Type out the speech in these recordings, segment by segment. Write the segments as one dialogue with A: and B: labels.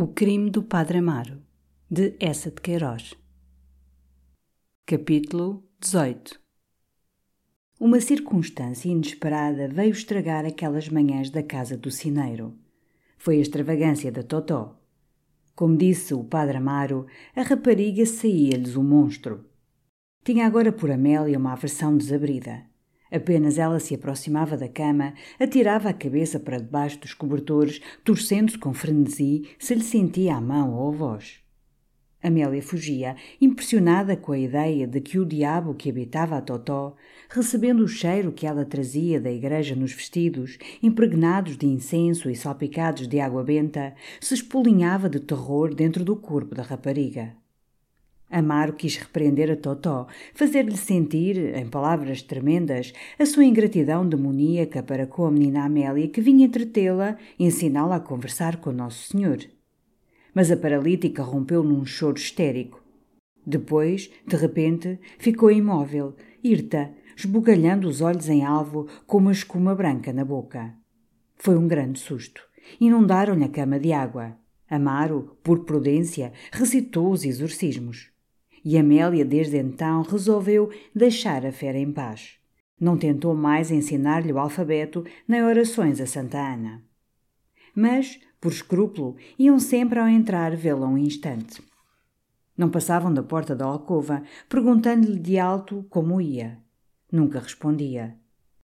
A: O crime do Padre Amaro, de Essa de Queiroz. Capítulo 18 Uma circunstância inesperada veio estragar aquelas manhãs da casa do cineiro. Foi a extravagância da Totó. Como disse o Padre Amaro, a rapariga saía-lhes o monstro. Tinha agora por Amélia uma aversão desabrida. Apenas ela se aproximava da cama, atirava a cabeça para debaixo dos cobertores, torcendo-se com frenesi se lhe sentia a mão ou a voz. Amélia fugia, impressionada com a ideia de que o diabo que habitava a Totó, recebendo o cheiro que ela trazia da igreja nos vestidos, impregnados de incenso e salpicados de água benta, se espolinhava de terror dentro do corpo da rapariga. Amaro quis repreender a Totó, fazer-lhe sentir, em palavras tremendas, a sua ingratidão demoníaca para com a menina Amélia que vinha entretê-la, ensiná-la a conversar com Nosso Senhor. Mas a paralítica rompeu num choro histérico. Depois, de repente, ficou imóvel, hirta, esbugalhando os olhos em alvo com uma escuma branca na boca. Foi um grande susto. Inundaram-lhe a cama de água. Amaro, por prudência, recitou os exorcismos. E Amélia, desde então, resolveu deixar a fera em paz. Não tentou mais ensinar-lhe o alfabeto nem orações a Santa Ana. Mas, por escrúpulo, iam sempre ao entrar vê-la um instante. Não passavam da porta da alcova, perguntando-lhe de alto como ia. Nunca respondia.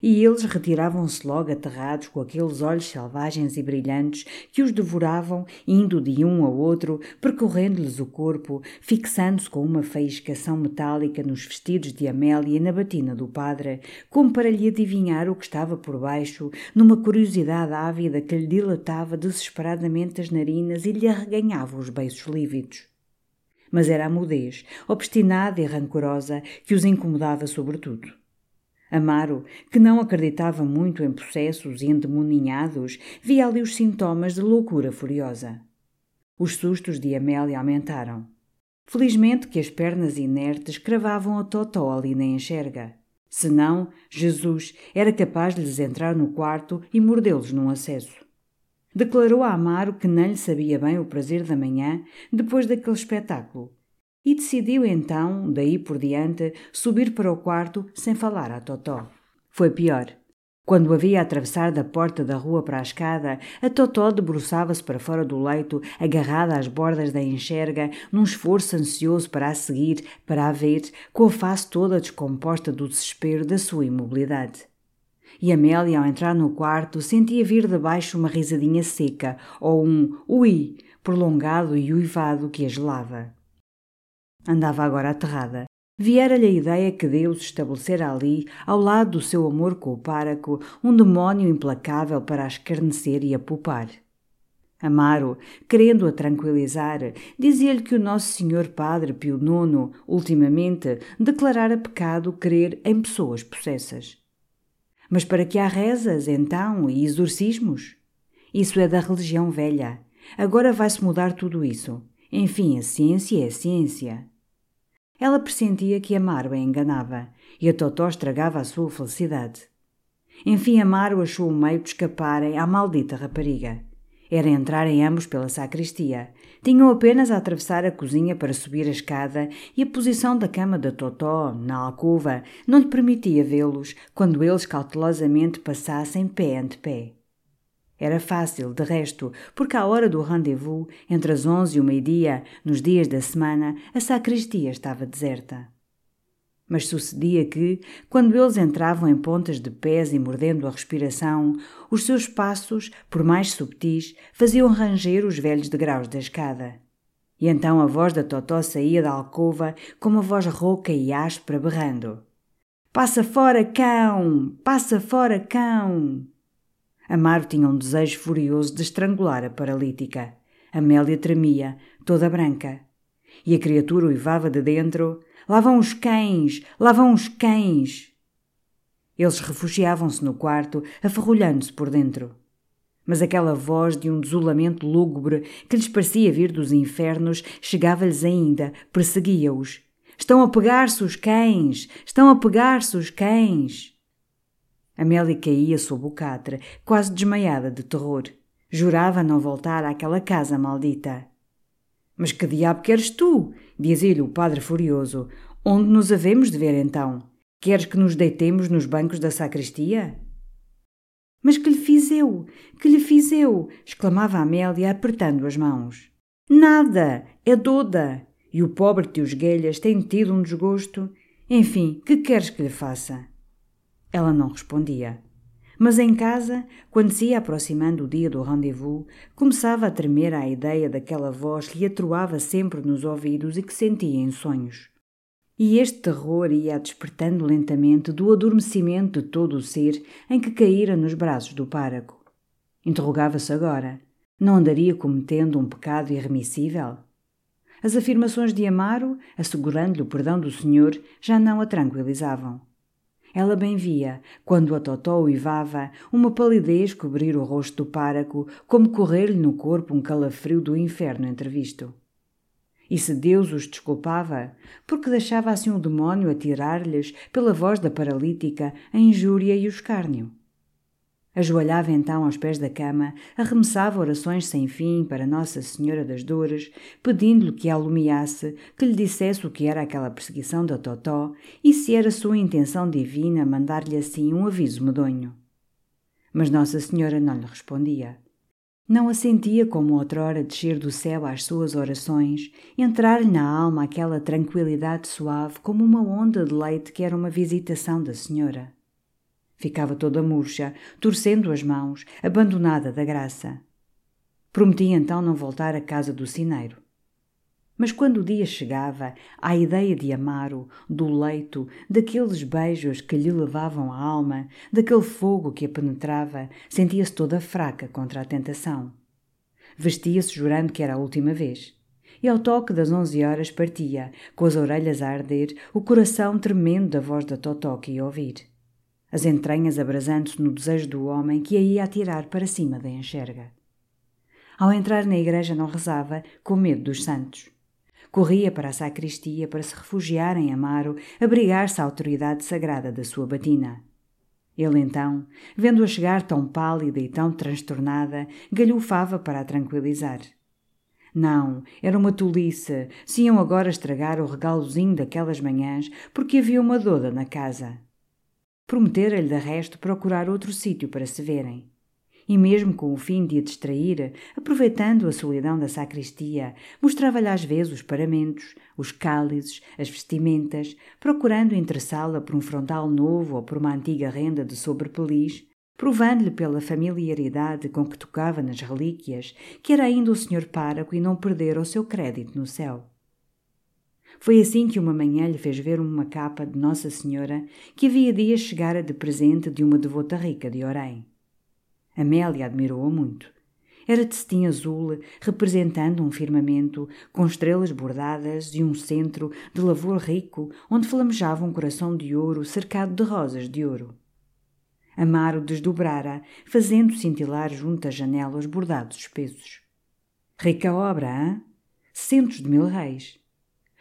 A: E eles retiravam-se logo aterrados com aqueles olhos selvagens e brilhantes que os devoravam, indo de um ao outro, percorrendo-lhes o corpo, fixando-se com uma faiscação metálica nos vestidos de Amélia e na batina do padre, como para lhe adivinhar o que estava por baixo, numa curiosidade ávida que lhe dilatava desesperadamente as narinas e lhe arreganhava os beiços lívidos. Mas era a mudez, obstinada e rancorosa, que os incomodava sobretudo. Amaro, que não acreditava muito em processos endemoninhados, via ali os sintomas de loucura furiosa. Os sustos de Amélia aumentaram. Felizmente que as pernas inertes cravavam a Totó ali na enxerga. Senão, Jesus era capaz de lhes entrar no quarto e mordê-los num acesso. Declarou a Amaro que não lhe sabia bem o prazer da manhã depois daquele espetáculo e decidiu então, daí por diante, subir para o quarto sem falar a Totó. Foi pior. Quando havia a atravessar da porta da rua para a escada, a Totó debruçava-se para fora do leito, agarrada às bordas da enxerga, num esforço ansioso para a seguir, para a ver, com a face toda descomposta do desespero da sua imobilidade. E Amélia, ao entrar no quarto, sentia vir de baixo uma risadinha seca, ou um ui, prolongado e uivado que a gelava. Andava agora aterrada. Viera-lhe a ideia que Deus estabelecera ali, ao lado do seu amor com o páraco, um demónio implacável para a escarnecer e a poupar. Amaro, querendo-a tranquilizar, dizia-lhe que o Nosso Senhor Padre Pio IX, ultimamente, declarara pecado crer em pessoas possessas. Mas para que há rezas, então, e exorcismos? Isso é da religião velha. Agora vai-se mudar tudo isso. Enfim, a ciência é a ciência. Ela pressentia que Amaro a enganava e a Totó estragava a sua felicidade. Enfim, Amaro achou um meio de escaparem à maldita rapariga. Era entrarem ambos pela sacristia. Tinham apenas a atravessar a cozinha para subir a escada e a posição da cama da Totó, na alcova, não lhe permitia vê-los quando eles cautelosamente passassem pé ante pé. Era fácil, de resto, porque à hora do rendezvous, entre as onze e o meio-dia, nos dias da semana, a sacristia estava deserta. Mas sucedia que, quando eles entravam em pontas de pés e mordendo a respiração, os seus passos, por mais subtis, faziam ranger os velhos degraus da escada. E então a voz da Totó saía da alcova com uma voz rouca e áspera, berrando: Passa fora, cão! Passa fora, cão! Amaro tinha um desejo furioso de estrangular a paralítica. Amélia tremia, toda branca. E a criatura uivava de dentro: Lá vão os cães! Lá vão os cães! Eles refugiavam-se no quarto, aferrolhando-se por dentro. Mas aquela voz de um desolamento lúgubre que lhes parecia vir dos infernos chegava-lhes ainda, perseguia-os. Estão a pegar-se os cães! Estão a pegar-se os cães! Amélia caía sob o catre, quase desmaiada de terror. Jurava não voltar àquela casa maldita. Mas que diabo queres tu? dizia-lhe o padre furioso. Onde nos havemos de ver então? Queres que nos deitemos nos bancos da sacristia? Mas que lhe fiz eu? Que lhe fiz eu? exclamava Amélia, apertando as mãos. Nada! É doda! E o pobre tio Esguelhas tem tido um desgosto. Enfim, que queres que lhe faça? Ela não respondia. Mas em casa, quando se ia aproximando o dia do rendezvous, começava a tremer à ideia daquela voz que lhe atroava sempre nos ouvidos e que sentia em sonhos. E este terror ia despertando lentamente do adormecimento de todo o ser em que caíra nos braços do páraco. Interrogava-se agora: não andaria cometendo um pecado irremissível? As afirmações de Amaro, assegurando-lhe o perdão do Senhor, já não a tranquilizavam. Ela bem via, quando a Totó uivava, uma palidez cobrir o rosto do páraco, como correr-lhe no corpo um calafrio do inferno entrevisto. E se Deus os desculpava, porque deixava assim o demónio atirar-lhes, pela voz da paralítica, a injúria e o escárnio? Ajoelhava então aos pés da cama, arremessava orações sem fim para Nossa Senhora das Dores, pedindo-lhe que a alumiasse, que lhe dissesse o que era aquela perseguição da Totó e se era sua intenção divina mandar-lhe assim um aviso medonho. Mas Nossa Senhora não lhe respondia. Não a sentia como outrora descer do céu às suas orações, entrar-lhe na alma aquela tranquilidade suave como uma onda de leite que era uma visitação da Senhora. Ficava toda murcha, torcendo as mãos, abandonada da graça. Prometia então não voltar à casa do sineiro. Mas quando o dia chegava, a ideia de Amaro, do leito, daqueles beijos que lhe levavam a alma, daquele fogo que a penetrava, sentia-se toda fraca contra a tentação. Vestia-se jurando que era a última vez. E ao toque das onze horas partia, com as orelhas a arder, o coração tremendo da voz da Totó que ia ouvir as entranhas abrasando-se no desejo do homem que a ia atirar para cima da enxerga. Ao entrar na igreja não rezava, com medo dos santos. Corria para a sacristia para se refugiar em Amaro, abrigar-se à autoridade sagrada da sua batina. Ele então, vendo-a chegar tão pálida e tão transtornada, galhofava para a tranquilizar. Não, era uma tolice, se iam agora estragar o regalozinho daquelas manhãs, porque havia uma doda na casa. Prometera-lhe, de resto, procurar outro sítio para se verem. E mesmo com o fim de a distrair, aproveitando a solidão da sacristia, mostrava-lhe às vezes os paramentos, os cálices, as vestimentas, procurando interessá-la por um frontal novo ou por uma antiga renda de sobrepeliz, provando-lhe pela familiaridade com que tocava nas relíquias que era ainda o senhor páraco e não perdera o seu crédito no céu. Foi assim que uma manhã lhe fez ver uma capa de Nossa Senhora que havia dias chegara de presente de uma devota rica de Orém. Amélia admirou-a muito. Era de cetim azul, representando um firmamento com estrelas bordadas e um centro de lavor rico onde flamejava um coração de ouro cercado de rosas de ouro. Amaro desdobrara, fazendo cintilar junto às janelas bordados espessos. Rica obra, hã? Centos de mil reis.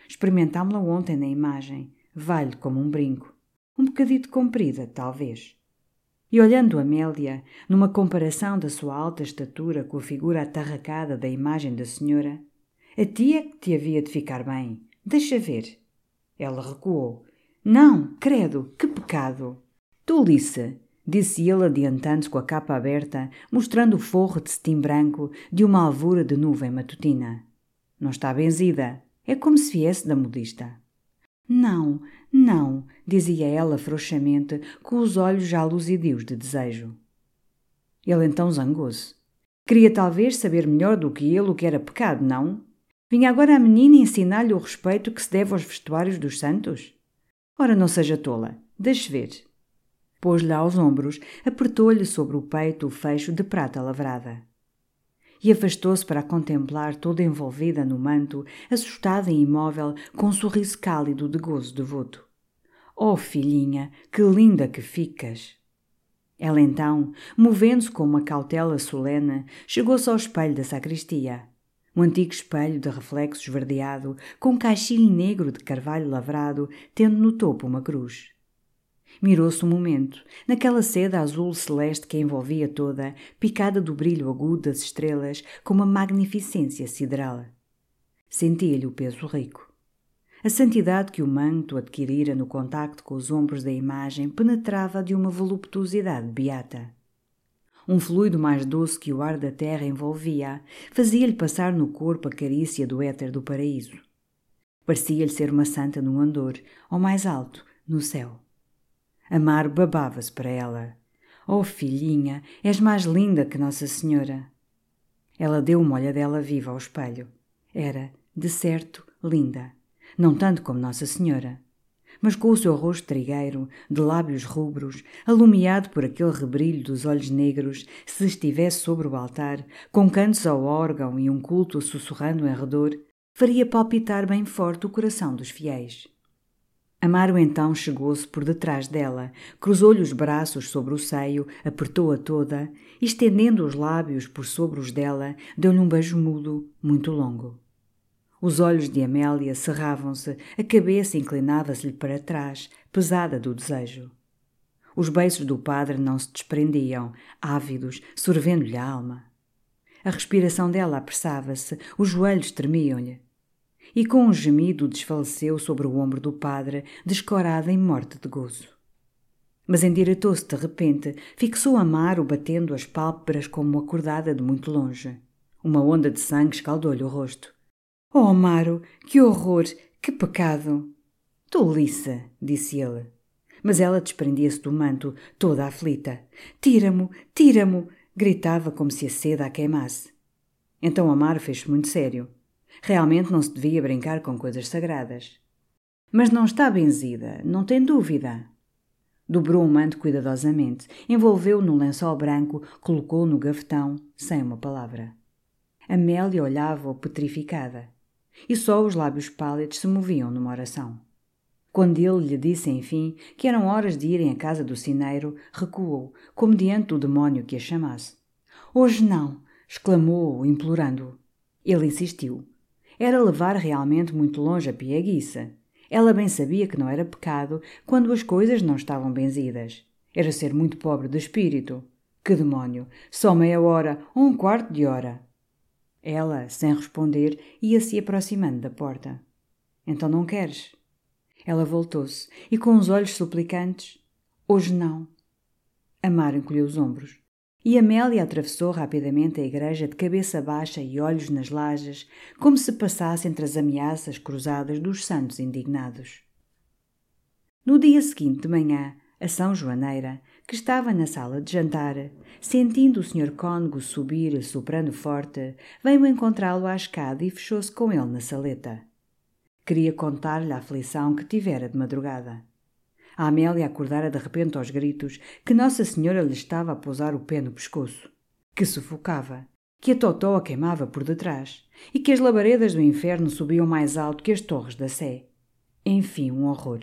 A: Experimentámo-la ontem na imagem. Vale como um brinco. Um bocadito comprida, talvez. E olhando Amélia, numa comparação da sua alta estatura com a figura atarracada da imagem da senhora, a tia que te havia de ficar bem. Deixa ver. Ela recuou. Não, credo, que pecado! Tolice! disse ele adiantando-se com a capa aberta, mostrando o forro de cetim branco de uma alvura de nuvem matutina. Não está benzida. É como se viesse da modista. Não, não, dizia ela frouxamente, com os olhos já luzidios de desejo. Ele então zangou-se. Queria talvez saber melhor do que ele o que era pecado, não? Vinha agora a menina ensinar-lhe o respeito que se deve aos vestuários dos santos? Ora, não seja tola, deixe ver. Pôs-lhe aos ombros, apertou-lhe sobre o peito o fecho de prata lavrada. E afastou-se para contemplar toda envolvida no manto, assustada e imóvel, com um sorriso cálido de gozo devoto. Oh, filhinha, que linda que ficas! Ela então, movendo-se com uma cautela solene, chegou-se ao espelho da sacristia. Um antigo espelho de reflexo esverdeado, com um caixilho negro de carvalho lavrado, tendo no topo uma cruz. Mirou-se um momento, naquela seda azul celeste que a envolvia toda, picada do brilho agudo das estrelas, com uma magnificência sideral. Sentia-lhe o peso rico. A santidade que o manto adquirira no contacto com os ombros da imagem penetrava de uma voluptuosidade beata. Um fluido mais doce que o ar da terra envolvia fazia-lhe passar no corpo a carícia do éter do paraíso. Parecia-lhe ser uma santa no andor, ou mais alto, no céu. Amaro babava-se para ela. Oh, filhinha, és mais linda que Nossa Senhora. Ela deu uma olhadela viva ao espelho. Era, de certo, linda. Não tanto como Nossa Senhora. Mas com o seu rosto trigueiro, de lábios rubros, alumiado por aquele rebrilho dos olhos negros, se estivesse sobre o altar, com cantos ao órgão e um culto sussurrando em redor, faria palpitar bem forte o coração dos fiéis. Amaro então chegou-se por detrás dela, cruzou-lhe os braços sobre o seio, apertou-a toda e, estendendo os lábios por sobre os dela, deu-lhe um beijo mudo, muito longo. Os olhos de Amélia cerravam-se, a cabeça inclinava-se-lhe para trás, pesada do desejo. Os beiços do padre não se desprendiam, ávidos, sorvendo-lhe a alma. A respiração dela apressava-se, os joelhos tremiam-lhe e com um gemido desfaleceu sobre o ombro do padre, descorada em morte de gozo. Mas endireitou-se de repente, fixou Amaro batendo as pálpebras como acordada de muito longe. Uma onda de sangue escaldou-lhe o rosto. Oh, Amaro, que horror, que pecado! Toliça, disse ele. Mas ela desprendia-se do manto, toda aflita. Tira-mo, tira-mo! gritava como se a seda a queimasse. Então Amaro fez-se muito sério. Realmente não se devia brincar com coisas sagradas. Mas não está benzida, não tem dúvida. Dobrou o manto cuidadosamente, envolveu-o num lençol branco, colocou-o no gavetão, sem uma palavra. Amélia olhava-o petrificada, e só os lábios pálidos se moviam numa oração. Quando ele lhe disse, enfim, que eram horas de irem à casa do sineiro, recuou, como diante do demónio que a chamasse. Hoje não! exclamou, implorando-o. Ele insistiu era levar realmente muito longe a pieguiça. Ela bem sabia que não era pecado quando as coisas não estavam benzidas. Era ser muito pobre de espírito. Que demónio! Só meia hora ou um quarto de hora. Ela, sem responder, ia-se aproximando da porta. Então não queres? Ela voltou-se e, com os olhos suplicantes, hoje não. Amaro encolheu os ombros. E Amélia atravessou rapidamente a igreja de cabeça baixa e olhos nas lajes, como se passasse entre as ameaças cruzadas dos santos indignados. No dia seguinte de manhã, a São Joaneira, que estava na sala de jantar, sentindo o Sr. Cônego subir soprando forte, veio encontrá-lo à escada e fechou-se com ele na saleta. Queria contar-lhe a aflição que tivera de madrugada. A Amélia acordara de repente aos gritos que Nossa Senhora lhe estava a pousar o pé no pescoço, que sufocava, que a Totó a queimava por detrás e que as labaredas do inferno subiam mais alto que as torres da Sé. Enfim, um horror.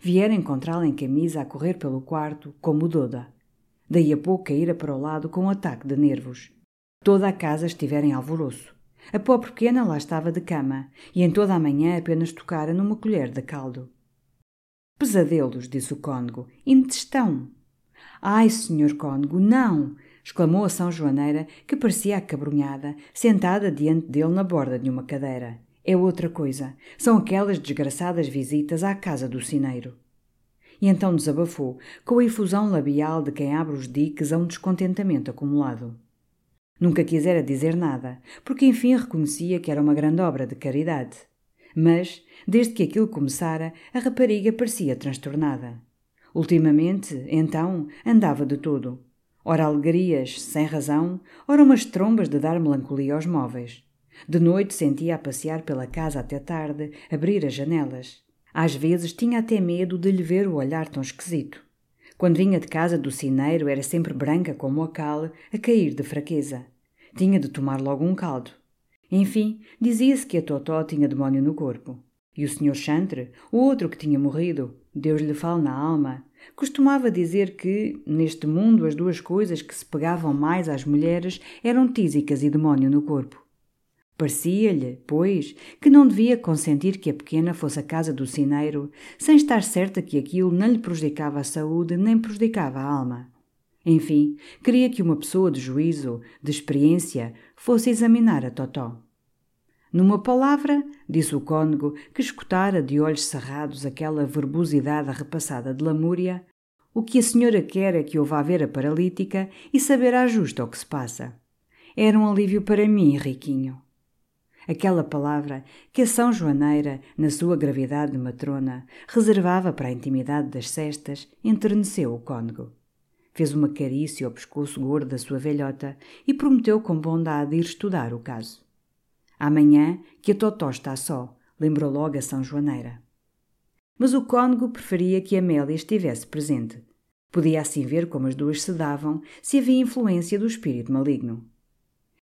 A: Viera encontrá-la em camisa a correr pelo quarto, como Doda. Daí a pouco caíra para o lado com um ataque de nervos. Toda a casa estivera em alvoroço. A pobre pequena lá estava de cama e em toda a manhã apenas tocara numa colher de caldo. Pesadelos, disse o cônego. Intestão. Ai, senhor cônego, não! exclamou a São Joaneira, que parecia acabrunhada, sentada diante dele na borda de uma cadeira. É outra coisa. São aquelas desgraçadas visitas à casa do sineiro. E então desabafou, com a efusão labial de quem abre os diques a um descontentamento acumulado. Nunca quisera dizer nada, porque enfim reconhecia que era uma grande obra de caridade. Mas, desde que aquilo começara, a rapariga parecia transtornada. Ultimamente, então, andava de todo. Ora alegrias, sem razão, ora umas trombas de dar melancolia aos móveis. De noite sentia a passear pela casa até tarde, abrir as janelas. Às vezes tinha até medo de lhe ver o olhar tão esquisito. Quando vinha de casa do cineiro era sempre branca como a cal, a cair de fraqueza. Tinha de tomar logo um caldo. Enfim, dizia-se que a Totó tinha demónio no corpo. E o Sr. Chantre, o outro que tinha morrido, Deus lhe fale na alma, costumava dizer que, neste mundo, as duas coisas que se pegavam mais às mulheres eram tísicas e demónio no corpo. Parecia-lhe, pois, que não devia consentir que a pequena fosse à casa do cineiro, sem estar certa que aquilo não lhe prejudicava a saúde nem prejudicava a alma. Enfim, queria que uma pessoa de juízo, de experiência, fosse examinar a Totó. Numa palavra, disse o cônego, que escutara de olhos cerrados aquela verbosidade repassada de lamúria, o que a senhora quer é que eu vá ver a paralítica e saber a justa o que se passa. Era um alívio para mim, Riquinho. Aquela palavra que a São Joaneira, na sua gravidade de matrona, reservava para a intimidade das cestas, enterneceu o cônego. Fez uma carícia ao pescoço gordo da sua velhota e prometeu com bondade ir estudar o caso. Amanhã que a Totó está só, lembrou logo a São Joaneira. Mas o cônego preferia que Amélia estivesse presente. Podia assim ver como as duas se davam, se havia influência do espírito maligno.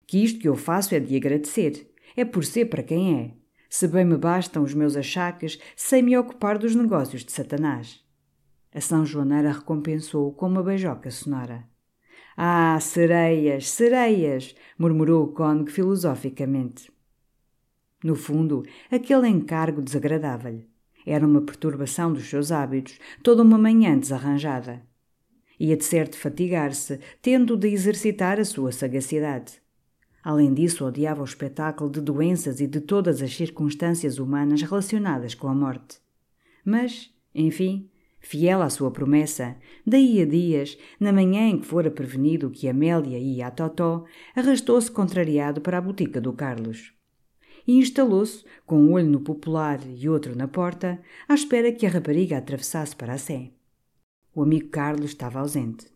A: Que isto que eu faço é de agradecer, é por ser para quem é. Se bem me bastam os meus achaques, sei me ocupar dos negócios de Satanás. A São Joaneira recompensou com uma beijoca sonora. Ah, sereias, sereias! murmurou o cônego filosoficamente. No fundo, aquele encargo desagradava-lhe. Era uma perturbação dos seus hábitos, toda uma manhã desarranjada. Ia de certo fatigar-se, tendo de exercitar a sua sagacidade. Além disso, odiava o espetáculo de doenças e de todas as circunstâncias humanas relacionadas com a morte. Mas, enfim, fiel à sua promessa, daí a dias, na manhã em que fora prevenido que Amélia ia a Totó, arrastou-se contrariado para a botica do Carlos. E instalou-se, com um olho no popular e outro na porta, à espera que a rapariga atravessasse para a Sé. O amigo Carlos estava ausente.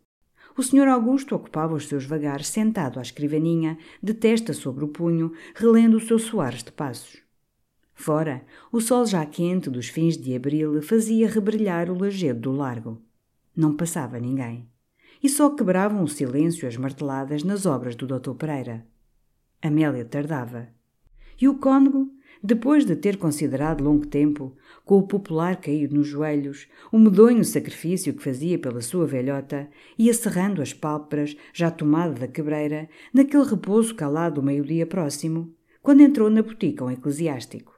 A: O Sr. Augusto ocupava os seus vagares sentado à escrivaninha, de testa sobre o punho, relendo o seu Soares de Passos. Fora, o sol já quente dos fins de abril fazia rebrilhar o lajedo do largo. Não passava ninguém. E só quebravam o silêncio as marteladas nas obras do Dr. Pereira. Amélia tardava. E o cônego, depois de ter considerado longo tempo, com o popular caído nos joelhos, o medonho sacrifício que fazia pela sua velhota, ia cerrando as pálpebras, já tomada da quebreira, naquele repouso calado do meio-dia próximo, quando entrou na botica um eclesiástico.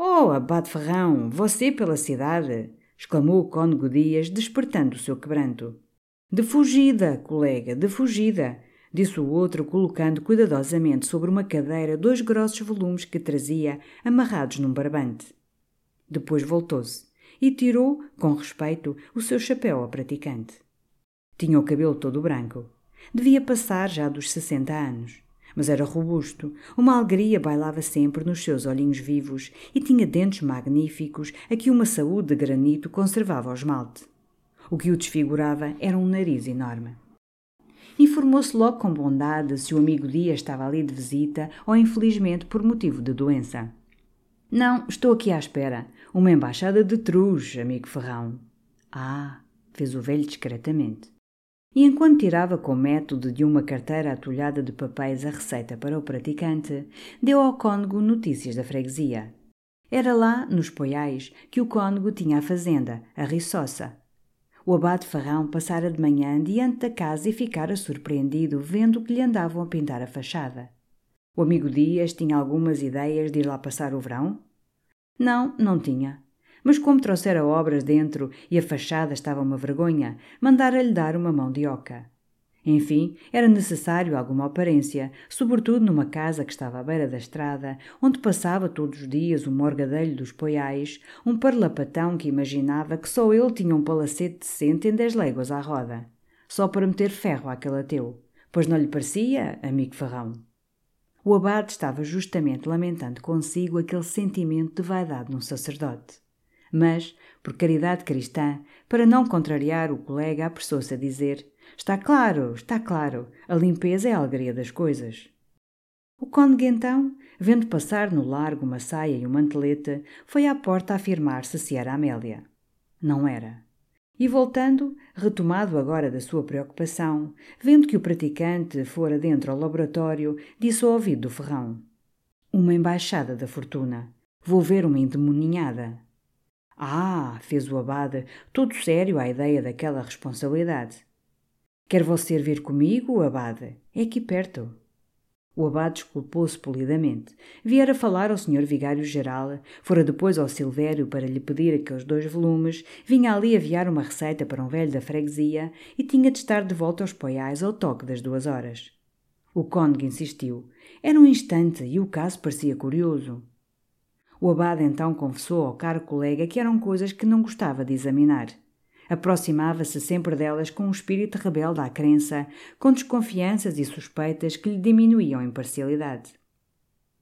A: Oh, abade Ferrão, você pela cidade! exclamou o cônego Dias, despertando o seu quebranto. De fugida, colega, de fugida! disse o outro, colocando cuidadosamente sobre uma cadeira dois grossos volumes que trazia amarrados num barbante. Depois voltou-se e tirou, com respeito, o seu chapéu ao praticante. Tinha o cabelo todo branco. Devia passar já dos sessenta anos. Mas era robusto, uma alegria bailava sempre nos seus olhinhos vivos e tinha dentes magníficos a que uma saúde de granito conservava o esmalte. O que o desfigurava era um nariz enorme. Informou-se logo com bondade se o amigo Dias estava ali de visita ou infelizmente por motivo de doença. Não, estou aqui à espera. Uma embaixada de truz, amigo Ferrão. Ah, fez o velho discretamente. E enquanto tirava com método de uma carteira atulhada de papéis a receita para o praticante, deu ao cônego notícias da freguesia. Era lá, nos Poiais, que o cônego tinha a fazenda, a Riçossa, o abade Farrão passara de manhã diante da casa e ficara surpreendido vendo que lhe andavam a pintar a fachada. O amigo Dias tinha algumas ideias de ir lá passar o verão? Não, não tinha. Mas como trouxera obras dentro e a fachada estava uma vergonha, mandara-lhe dar uma mão de oca. Enfim, era necessário alguma aparência, sobretudo numa casa que estava à beira da estrada, onde passava todos os dias o morgadelho dos poiais, um parlapatão que imaginava que só ele tinha um palacete decente em dez léguas à roda, só para meter ferro àquele ateu, pois não lhe parecia, amigo Ferrão. O abade estava justamente lamentando consigo aquele sentimento de vaidade num sacerdote. Mas, por caridade cristã, para não contrariar o colega, apressou-se a dizer Está claro, está claro. A limpeza é a alegria das coisas. O cônego, então, vendo passar no largo uma saia e uma manteleta, foi à porta afirmar-se se era Amélia. Não era. E voltando, retomado agora da sua preocupação, vendo que o praticante fora dentro ao laboratório, disse ao ouvido do ferrão: Uma embaixada da fortuna. Vou ver uma endemoninhada. Ah, fez o abade, todo sério à ideia daquela responsabilidade. Quer você vir comigo, abade? É aqui perto. O abade desculpou-se polidamente. Viera falar ao senhor vigário-geral, fora depois ao Silvério para lhe pedir aqueles dois volumes, vinha ali aviar uma receita para um velho da freguesia e tinha de estar de volta aos poiais ao toque das duas horas. O cônego insistiu. Era um instante e o caso parecia curioso. O abade então confessou ao caro colega que eram coisas que não gostava de examinar. Aproximava-se sempre delas com um espírito rebelde à crença, com desconfianças e suspeitas que lhe diminuíam a imparcialidade.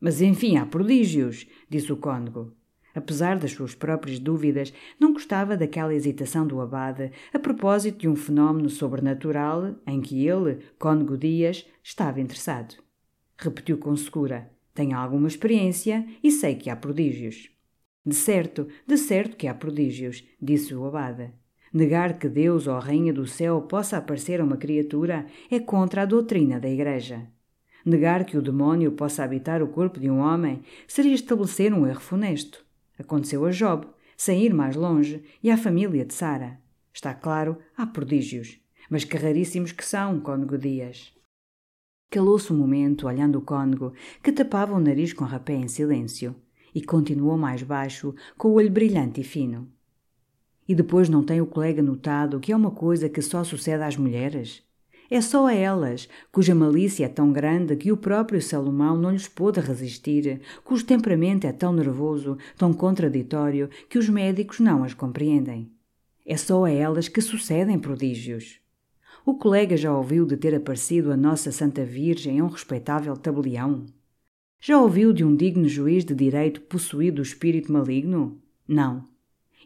A: Mas enfim, há prodígios, disse o cônego. Apesar das suas próprias dúvidas, não gostava daquela hesitação do abade a propósito de um fenómeno sobrenatural em que ele, cônego Dias, estava interessado. Repetiu com segura: Tenho alguma experiência e sei que há prodígios. De certo, de certo que há prodígios, disse o abade. Negar que Deus ou a Rainha do Céu possa aparecer a uma criatura é contra a doutrina da Igreja. Negar que o demónio possa habitar o corpo de um homem seria estabelecer um erro funesto. Aconteceu a Job, sem ir mais longe, e à família de Sara. Está claro, há prodígios, mas que raríssimos que são, cônego Dias. Calou-se um momento, olhando o cônego, que tapava o nariz com rapé em silêncio, e continuou mais baixo, com o olho brilhante e fino. E depois não tem o colega notado que é uma coisa que só sucede às mulheres? É só a elas, cuja malícia é tão grande que o próprio Salomão não lhes pôde resistir, cujo temperamento é tão nervoso, tão contraditório, que os médicos não as compreendem. É só a elas que sucedem prodígios. O colega já ouviu de ter aparecido a Nossa Santa Virgem a um respeitável tabelião? Já ouviu de um digno juiz de direito possuído do espírito maligno? Não.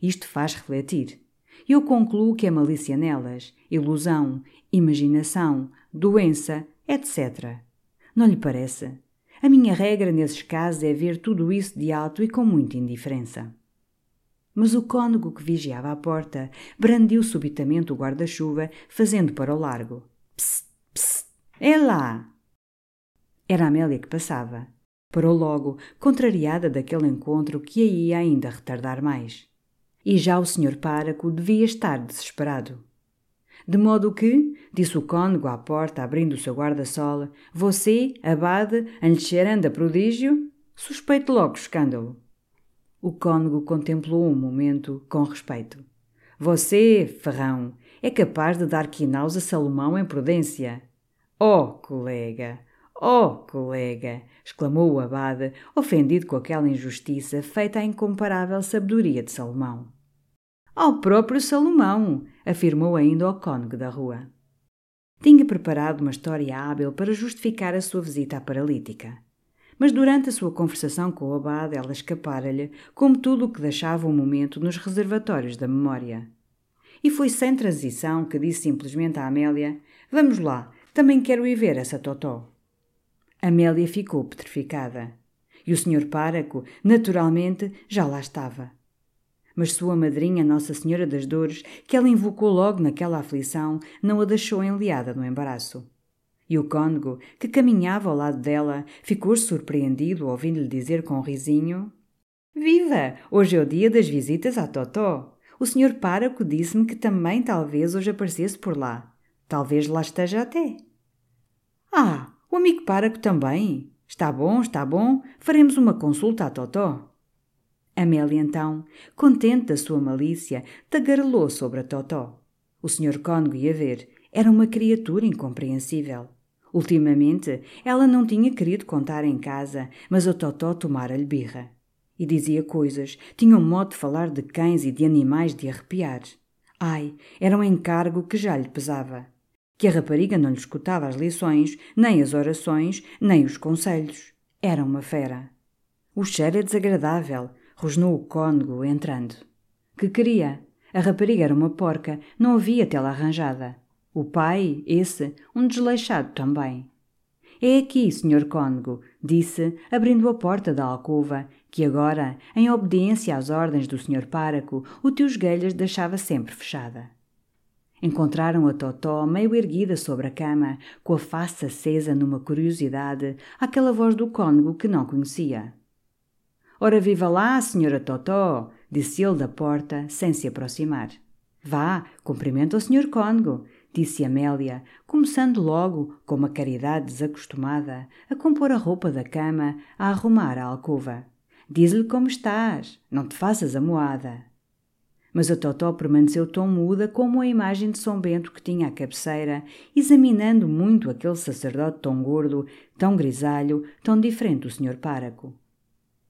A: Isto faz refletir. Eu concluo que a malícia nelas, ilusão, imaginação, doença, etc. Não lhe parece? A minha regra nesses casos é ver tudo isso de alto e com muita indiferença. Mas o cônego que vigiava a porta brandiu subitamente o guarda-chuva, fazendo para o largo. Psst, psst, é lá! Era Amélia que passava. Parou logo, contrariada daquele encontro que a ia ainda retardar mais. E já o senhor páraco devia estar desesperado. De modo que, disse o cônego à porta, abrindo o seu guarda-sol, você, abade, antes a prodígio, suspeito logo escândalo. O cônego contemplou um momento com respeito. Você, ferrão, é capaz de dar quinaus a Salomão em prudência. Oh, colega! Oh, colega! exclamou o abade, ofendido com aquela injustiça feita à incomparável sabedoria de Salomão. Ao próprio Salomão! afirmou ainda o cônego da rua. Tinha preparado uma história hábil para justificar a sua visita à paralítica. Mas durante a sua conversação com o abade, ela escapara-lhe, como tudo o que deixava um momento nos reservatórios da memória. E foi sem transição que disse simplesmente à Amélia: Vamos lá, também quero ir ver essa Totó. Amélia ficou petrificada. E o senhor páraco, naturalmente, já lá estava. Mas sua madrinha, Nossa Senhora das Dores, que ela invocou logo naquela aflição, não a deixou enliada no embaraço. E o cônego, que caminhava ao lado dela, ficou surpreendido ouvindo-lhe dizer com um risinho: Viva! Hoje é o dia das visitas à Totó. O senhor páraco disse-me que também talvez hoje aparecesse por lá. Talvez lá esteja até. Ah, o amigo Páraco também. Está bom, está bom. Faremos uma consulta à Totó. Amélia, então, contente da sua malícia, tagarelou sobre a Totó. O senhor cônego ia ver. Era uma criatura incompreensível. Ultimamente, ela não tinha querido contar em casa, mas o Totó tomara-lhe birra. E dizia coisas, tinha um modo de falar de cães e de animais de arrepiar. Ai, era um encargo que já lhe pesava. Que a rapariga não lhe escutava as lições, nem as orações, nem os conselhos. Era uma fera. O cheiro é desagradável, rosnou o cônego, entrando. Que queria? A rapariga era uma porca, não havia tela arranjada. O pai, esse, um desleixado também. É aqui, senhor cônego, disse, abrindo a porta da alcova, que agora, em obediência às ordens do senhor páraco, o tio Esguelhas deixava sempre fechada. Encontraram a Totó meio erguida sobre a cama, com a face acesa numa curiosidade, aquela voz do cônego que não conhecia. Ora viva lá, senhora Totó, disse ele da porta, sem se aproximar. Vá, cumprimenta o senhor cônego, disse Amélia, começando logo, com uma caridade desacostumada, a compor a roupa da cama, a arrumar a alcova. Diz-lhe como estás, não te faças a moada. Mas a Totó permaneceu tão muda como a imagem de São Bento que tinha à cabeceira, examinando muito aquele sacerdote tão gordo, tão grisalho, tão diferente do senhor páraco.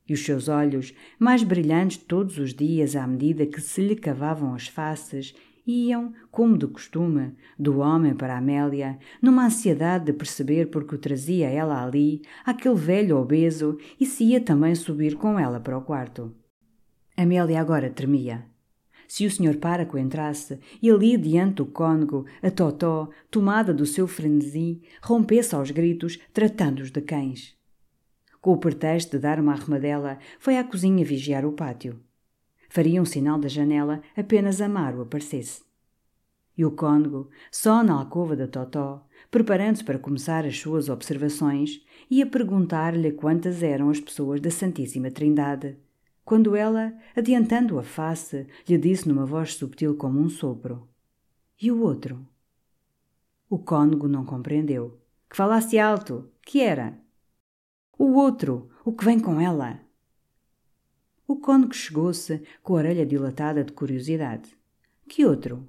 A: E os seus olhos, mais brilhantes todos os dias à medida que se lhe cavavam as faces, iam, como de costume, do homem para Amélia, numa ansiedade de perceber porque o trazia ela ali, aquele velho obeso, e se ia também subir com ela para o quarto. Amélia agora tremia. Se o senhor Páraco entrasse e ali diante do cônego, a Totó, tomada do seu frenesi, rompesse aos gritos, tratando-os de cães. Com o pretexto de dar uma arrumadela, foi à cozinha vigiar o pátio. Faria um sinal da janela apenas Amaro aparecesse. E o cônego, só na alcova da Totó, preparando-se para começar as suas observações, ia perguntar-lhe quantas eram as pessoas da Santíssima Trindade quando ela, adiantando a face, lhe disse numa voz subtil como um sopro: E o outro? O cônego não compreendeu. Que falasse alto. Que era? O outro, o que vem com ela. O cônego chegou-se, com a orelha dilatada de curiosidade. Que outro?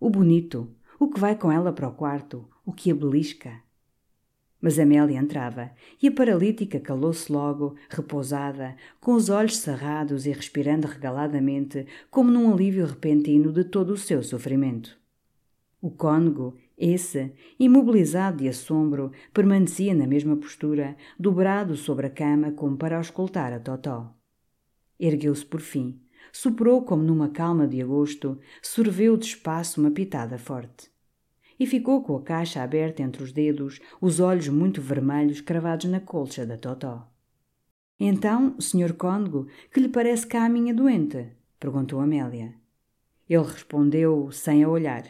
A: O bonito, o que vai com ela para o quarto, o que a belisca. Mas Amélia entrava, e a paralítica calou-se logo, repousada, com os olhos cerrados e respirando regaladamente, como num alívio repentino de todo o seu sofrimento. O cônego, esse, imobilizado de assombro, permanecia na mesma postura, dobrado sobre a cama como para auscultar a Totó. Ergueu-se por fim, soprou como numa calma de agosto, sorveu despaço uma pitada forte e ficou com a caixa aberta entre os dedos, os olhos muito vermelhos cravados na colcha da Totó. Então, Sr. Cônego, que lhe parece cá a minha doente? perguntou Amélia. Ele respondeu, sem a olhar.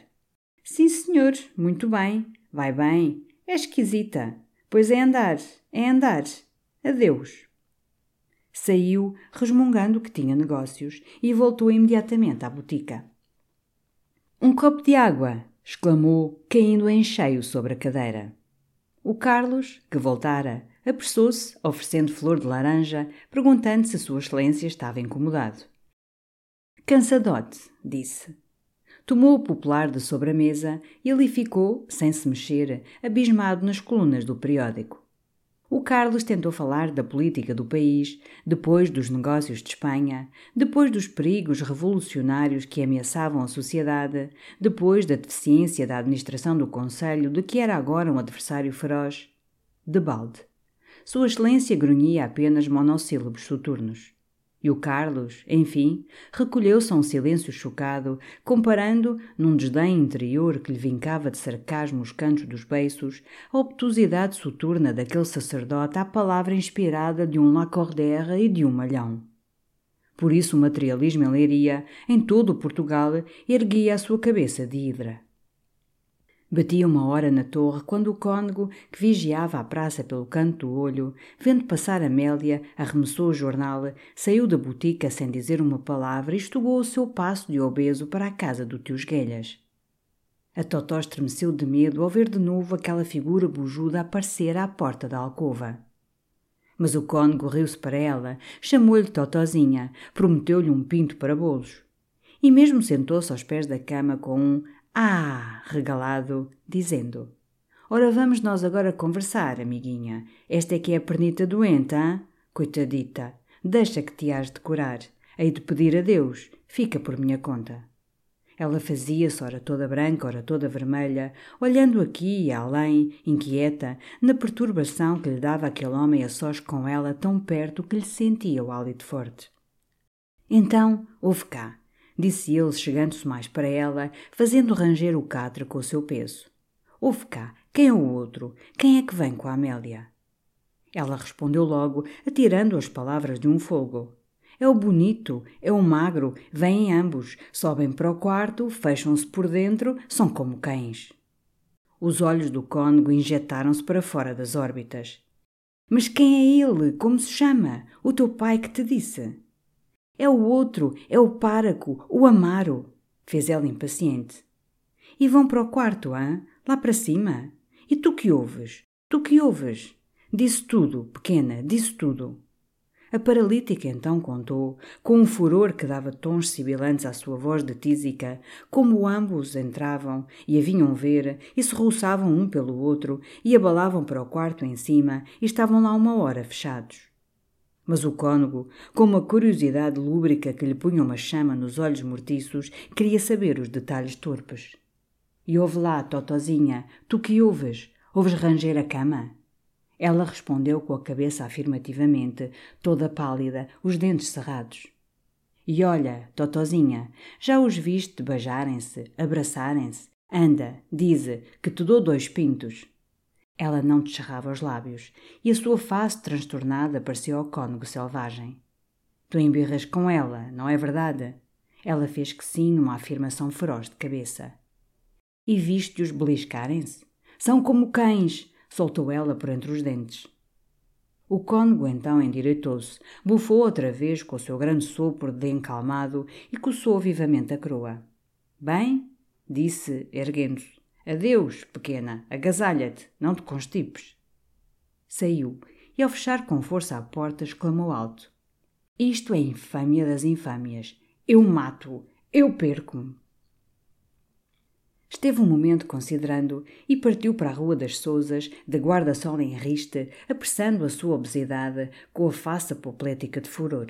A: Sim, senhor, muito bem, vai bem, é esquisita. Pois é andar, é andar. Adeus. Saiu, resmungando que tinha negócios, e voltou imediatamente à botica. Um copo de água, exclamou, caindo em cheio sobre a cadeira. O Carlos, que voltara, apressou-se, oferecendo flor de laranja, perguntando se Sua Excelência estava incomodado. Cansadote, disse. Tomou o popular de sobre a mesa e ali ficou, sem se mexer, abismado nas colunas do periódico. O Carlos tentou falar da política do país, depois dos negócios de Espanha, depois dos perigos revolucionários que ameaçavam a sociedade, depois da deficiência da administração do Conselho, de que era agora um adversário feroz. De balde. Sua Excelência grunhia apenas monossílabos soturnos. E o Carlos, enfim, recolheu-se a um silêncio chocado, comparando, num desdém interior que lhe vincava de sarcasmo os cantos dos beiços, a obtusidade soturna daquele sacerdote à palavra inspirada de um Lacordaire e de um Malhão. Por isso o materialismo em Leiria, em todo o Portugal, erguia a sua cabeça de hidra. Batia uma hora na torre quando o cônego, que vigiava a praça pelo canto do olho, vendo passar Amélia, arremessou o jornal, saiu da botica sem dizer uma palavra e estugou o seu passo de obeso para a casa do tio Esguelhas. A Totó estremeceu de medo ao ver de novo aquela figura bujuda aparecer à porta da alcova. Mas o cônego riu-se para ela, chamou-lhe Totozinha, prometeu-lhe um pinto para bolos. E mesmo sentou-se aos pés da cama com um Ah! regalado, dizendo: Ora, vamos nós agora conversar, amiguinha. Esta é que é a pernita doente, hã? Coitadita, deixa que te has de curar. Hei de pedir a Deus, fica por minha conta. Ela fazia-se, ora toda branca, ora toda vermelha, olhando aqui e além, inquieta, na perturbação que lhe dava aquele homem a sós com ela tão perto que lhe sentia o hálito forte. Então, ouve cá, disse ele, chegando-se mais para ela, fazendo ranger o catre com o seu peso. Ouve cá, quem é o outro? Quem é que vem com a Amélia? Ela respondeu logo, atirando as palavras de um fogo. É o bonito, é o magro, vêm ambos, sobem para o quarto, fecham-se por dentro, são como cães. Os olhos do cônego injetaram-se para fora das órbitas. Mas quem é ele? Como se chama? O teu pai que te disse? É o outro, é o páraco, o Amaro, fez ela impaciente. E vão para o quarto, hã? Lá para cima? E tu que ouves? Tu que ouves? Disse tudo, pequena, disse tudo. A paralítica então contou, com um furor que dava tons sibilantes à sua voz de tísica, como ambos entravam e a vinham ver e se roçavam um pelo outro e abalavam para o quarto em cima e estavam lá uma hora fechados. Mas o cônego, com uma curiosidade lúbrica que lhe punha uma chama nos olhos mortiços, queria saber os detalhes torpes. E ouve lá, Totozinha, tu que ouves? Ouves ranger a cama? Ela respondeu com a cabeça afirmativamente, toda pálida, os dentes cerrados. E olha, Totozinha, já os viste beijarem-se, abraçarem-se? Anda, dize, que te dou dois pintos. Ela não descerrava os lábios, e a sua face transtornada parecia ao cônego selvagem. Tu embirras com ela, não é verdade? Ela fez que sim numa afirmação feroz de cabeça. E viste-os beliscarem-se? São como cães, soltou ela por entre os dentes. O cônego então endireitou-se, bufou outra vez com o seu grande sopro de encalmado e coçou vivamente a croa. Bem, disse, erguendo-se, adeus, pequena, agasalha-te, não te constipes. Saiu e, ao fechar com força a porta, exclamou alto: Isto é infâmia das infâmias. Eu mato-o, eu perco-me. Esteve um momento considerando e partiu para a Rua das Sousas, de guarda-sol em riste, apressando a sua obesidade com a face apoplética de furor.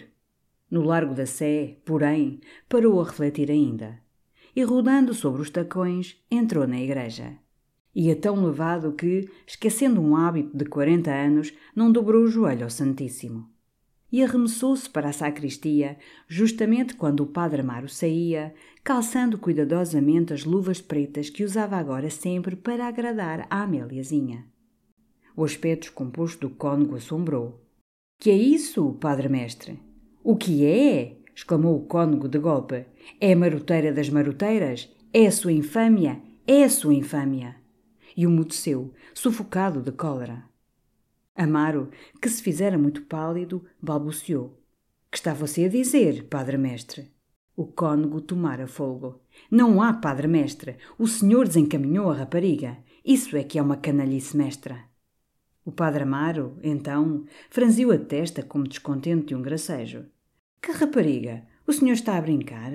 A: No Largo da Sé, porém, parou a refletir ainda. E rodando sobre os tacões, entrou na igreja. Ia tão levado que, esquecendo um hábito de quarenta anos, não dobrou o joelho ao Santíssimo e arremessou-se para a sacristia, justamente quando o padre Amaro saía, calçando cuidadosamente as luvas pretas que usava agora sempre para agradar à Améliazinha. O aspecto descomposto do cônego assombrou. Que é isso, padre mestre? O que é? Exclamou o cônego de golpe. É a maroteira das maroteiras? É a sua infâmia? É a sua infâmia! E umudeceu, sufocado de cólera. Amaro, que se fizera muito pálido, balbuciou. Que está você a dizer, padre mestre? O cônego tomara fogo. Não há padre mestre. O senhor desencaminhou a rapariga. Isso é que é uma canalice mestra. O padre Amaro, então, franziu a testa como descontente de um gracejo. Que rapariga? O senhor está a brincar?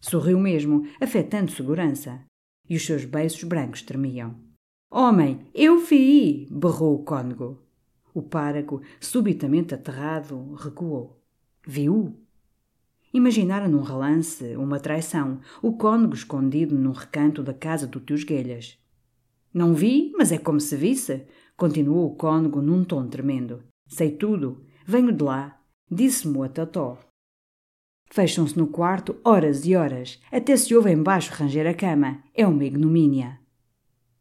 A: Sorriu mesmo, afetando segurança. E os seus beiços brancos tremiam. Homem, eu vi! berrou o cônego. O párago, subitamente aterrado, recuou. Viu? Imaginara num relance uma traição, o cônego escondido num recanto da casa do tio Esguelhas. Não vi, mas é como se visse, continuou o cônego num tom tremendo. Sei tudo, venho de lá, disse-me a Totó. Fecham-se no quarto horas e horas, até se ouve embaixo ranger a cama. É uma ignomínia.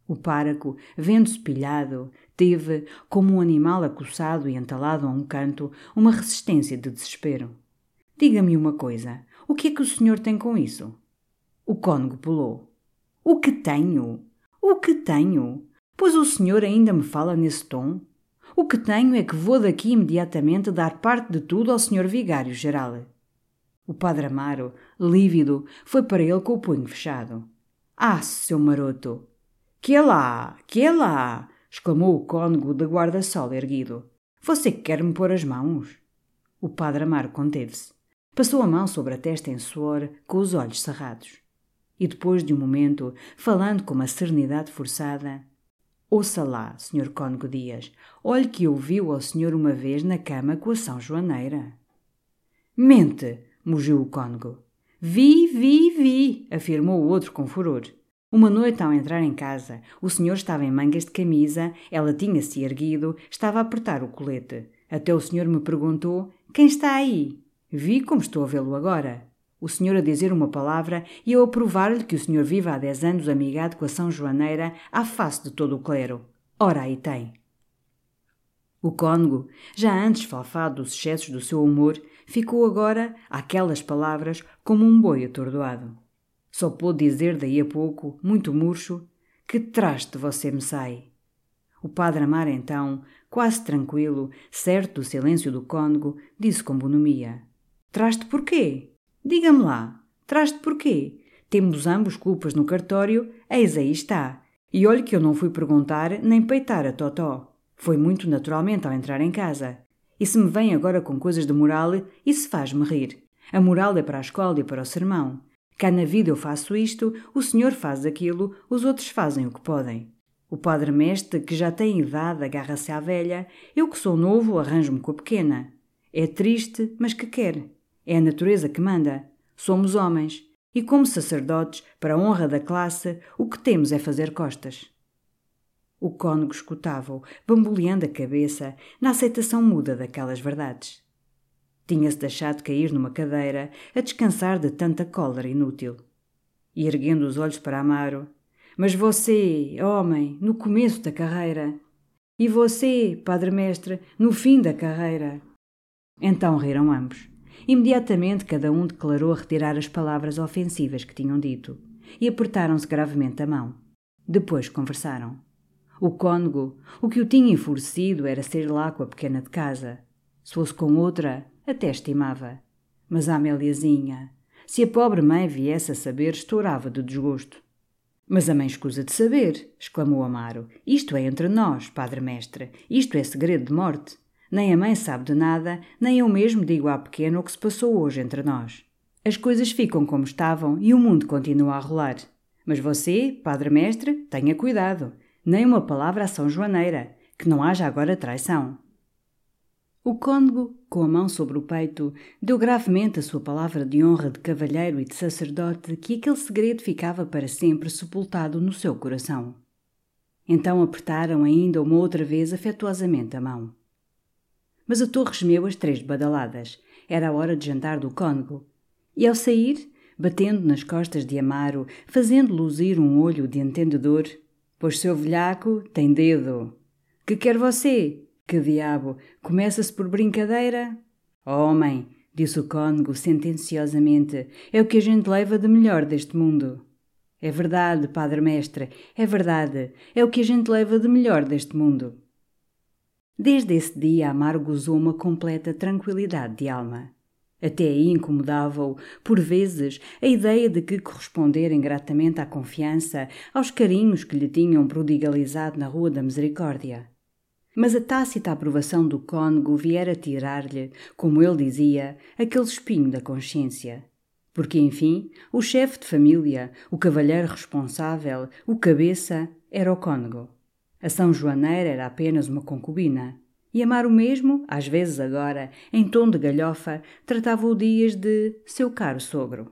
A: O páraco, vendo-se pilhado, teve, como um animal acossado e entalado a um canto, uma resistência de desespero. Diga-me uma coisa: o que é que o senhor tem com isso? O cônego pulou. O que tenho? O que tenho? Pois o senhor ainda me fala nesse tom? O que tenho é que vou daqui imediatamente dar parte de tudo ao senhor vigário geral. O padre Amaro, lívido, foi para ele com o punho fechado. Ah, seu maroto! Que é lá, que é lá! exclamou o cônego de guarda-sol erguido. Você quer me pôr as mãos? O padre Amaro conteve-se. Passou a mão sobre a testa em suor, com os olhos cerrados. E depois de um momento, falando com uma serenidade forçada, Ouça lá, Sr. Cônego Dias, olhe que ouviu ao senhor uma vez na cama com a São Joaneira. Mente, mugiu o cônego. Vi, vi, vi, afirmou o outro com furor. Uma noite, ao entrar em casa, o senhor estava em mangas de camisa, ela tinha-se erguido, estava a apertar o colete. Até o senhor me perguntou: Quem está aí? Vi como estou a vê-lo agora. O senhor a dizer uma palavra e eu a provar-lhe que o senhor vive há dez anos amigado com a São Joaneira à face de todo o clero. Ora, aí tem. O cônego, já antes falfado dos excessos do seu humor, ficou agora, àquelas palavras, como um boi atordoado. Só pôde dizer daí a pouco, muito murcho, que traste você me sai. O padre Amar, então, quase tranquilo, certo do silêncio do cônego, disse com bonomia: Traste porquê? Diga-me lá, traste porquê? Temos ambos culpas no cartório, eis aí está. E olhe que eu não fui perguntar nem peitar a Totó. Foi muito naturalmente ao entrar em casa. E se me vem agora com coisas de moral, isso faz-me rir. A moral é para a escola e para o sermão. Cá na vida eu faço isto, o senhor faz aquilo, os outros fazem o que podem. O padre mestre, que já tem idade, agarra-se à velha, eu que sou novo, arranjo-me com a pequena. É triste, mas que quer. É a natureza que manda. Somos homens. E como sacerdotes, para a honra da classe, o que temos é fazer costas. O cônego escutava-o, bamboleando a cabeça, na aceitação muda daquelas verdades. Tinha-se deixado cair numa cadeira, a descansar de tanta cólera inútil. E erguendo os olhos para Amaro, mas você, homem, no começo da carreira. E você, padre mestre, no fim da carreira. Então riram ambos. Imediatamente cada um declarou retirar as palavras ofensivas que tinham dito e apertaram-se gravemente a mão. Depois conversaram. O cônego, o que o tinha enfurecido era ser lá com a pequena de casa. Se fosse com outra, até estimava. Mas a Améliazinha, se a pobre mãe viesse a saber, estourava de desgosto. Mas a mãe escusa de saber, exclamou Amaro. Isto é entre nós, padre mestre. Isto é segredo de morte. Nem a mãe sabe de nada, nem eu mesmo digo à pequena o que se passou hoje entre nós. As coisas ficam como estavam e o mundo continua a rolar. Mas você, padre mestre, tenha cuidado. Nem uma palavra a São Joaneira, que não haja agora traição. O cônego, com a mão sobre o peito, deu gravemente a sua palavra de honra de cavalheiro e de sacerdote que aquele segredo ficava para sempre sepultado no seu coração. Então apertaram ainda uma outra vez afetuosamente a mão. Mas a torre gemeu as três badaladas. Era a hora de jantar do cônego. E ao sair, batendo nas costas de Amaro, fazendo luzir um olho de entendedor, pois seu velhaco tem dedo. Que quer você? Que diabo! Começa-se por brincadeira? Homem, disse o cônego sentenciosamente, é o que a gente leva de melhor deste mundo. É verdade, padre mestre, é verdade, é o que a gente leva de melhor deste mundo. Desde esse dia, Amaro gozou uma completa tranquilidade de alma. Até aí incomodava-o, por vezes, a ideia de que corresponder ingratamente à confiança, aos carinhos que lhe tinham prodigalizado na Rua da Misericórdia. Mas a tácita aprovação do cônego viera tirar-lhe, como ele dizia, aquele espinho da consciência. Porque, enfim, o chefe de família, o cavalheiro responsável, o cabeça, era o cônego. A São Joaneira era apenas uma concubina. E amar o mesmo, às vezes agora, em tom de galhofa, tratava o Dias de seu caro sogro.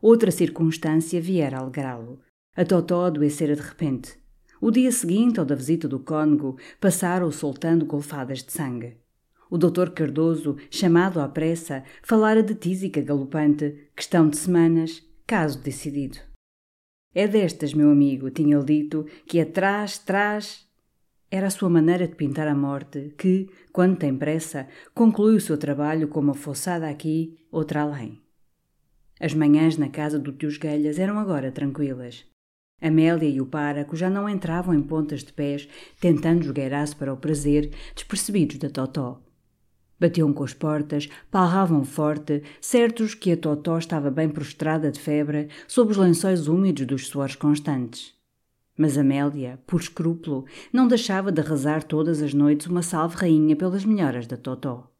A: Outra circunstância viera alegrá-lo. A Totó adoecera de repente. O dia seguinte ao da visita do cônego, passaram soltando golfadas de sangue. O doutor Cardoso, chamado à pressa, falara de tísica galopante, questão de semanas, caso decidido. É destas, meu amigo, tinha-lhe dito, que atrás, trás. Era a sua maneira de pintar a morte, que, quando tem pressa, conclui o seu trabalho com uma fossada aqui, outra além. As manhãs na casa do tio Galhas eram agora tranquilas. Amélia e o páraco já não entravam em pontas de pés, tentando jogueirar-se para o prazer, despercebidos da Totó. Batiam com as portas, palravam forte, certos que a Totó estava bem prostrada de febre, sob os lençóis úmidos dos suores constantes. Mas Amélia, por escrúpulo, não deixava de rezar todas as noites uma salve rainha pelas melhoras da Totó.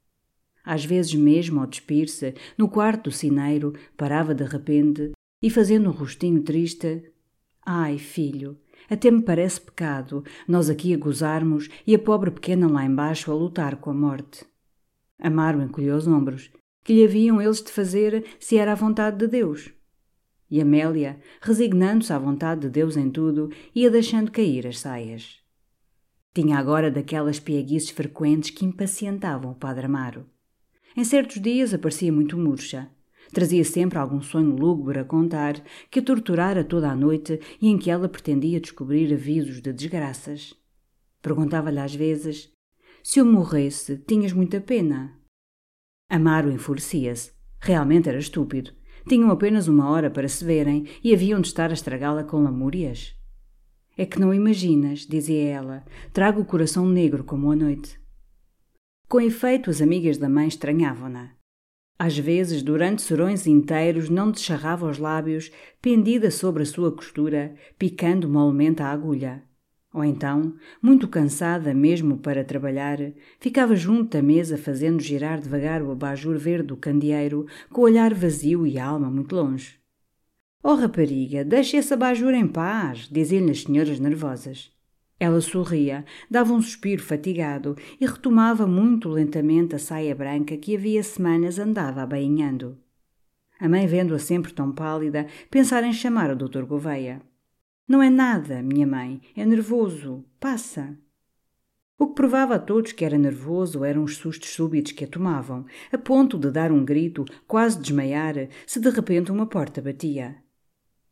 A: Às vezes mesmo, ao despir-se, no quarto do cineiro, parava de repente, E fazendo um rostinho triste: Ai, filho, até me parece pecado nós aqui a gozarmos e a pobre pequena lá embaixo a lutar com a morte. Amaro encolheu os ombros. Que lhe haviam eles de fazer se era a vontade de Deus? E Amélia, resignando-se à vontade de Deus em tudo, ia deixando cair as saias. Tinha agora daquelas pieguices frequentes que impacientavam o padre Amaro. Em certos dias aparecia muito murcha. Trazia sempre algum sonho lúgubre a contar, que a torturara toda a noite e em que ela pretendia descobrir avisos de desgraças. Perguntava-lhe às vezes: Se eu morresse, tinhas muita pena? Amaro enfurecia-se. Realmente era estúpido. Tinham apenas uma hora para se verem e haviam de estar a estragá-la com lamúrias. É que não imaginas, dizia ela, trago o coração negro como a noite. Com efeito, as amigas da mãe estranhavam-na. Às vezes, durante serões inteiros, não descharrava os lábios, pendida sobre a sua costura, picando molemente a agulha. Ou então, muito cansada mesmo para trabalhar, ficava junto da mesa fazendo girar devagar o abajur verde do candeeiro, com o olhar vazio e a alma muito longe. Oh, rapariga, deixe esse abajur em paz, diziam-lhe as senhoras nervosas. Ela sorria, dava um suspiro fatigado e retomava muito lentamente a saia branca que havia semanas andava abainhando. A mãe, vendo-a sempre tão pálida, pensara em chamar o doutor Gouveia. Não é nada, minha mãe, é nervoso. Passa. O que provava a todos que era nervoso eram os sustos súbitos que a tomavam, a ponto de dar um grito, quase desmaiar, se de repente uma porta batia.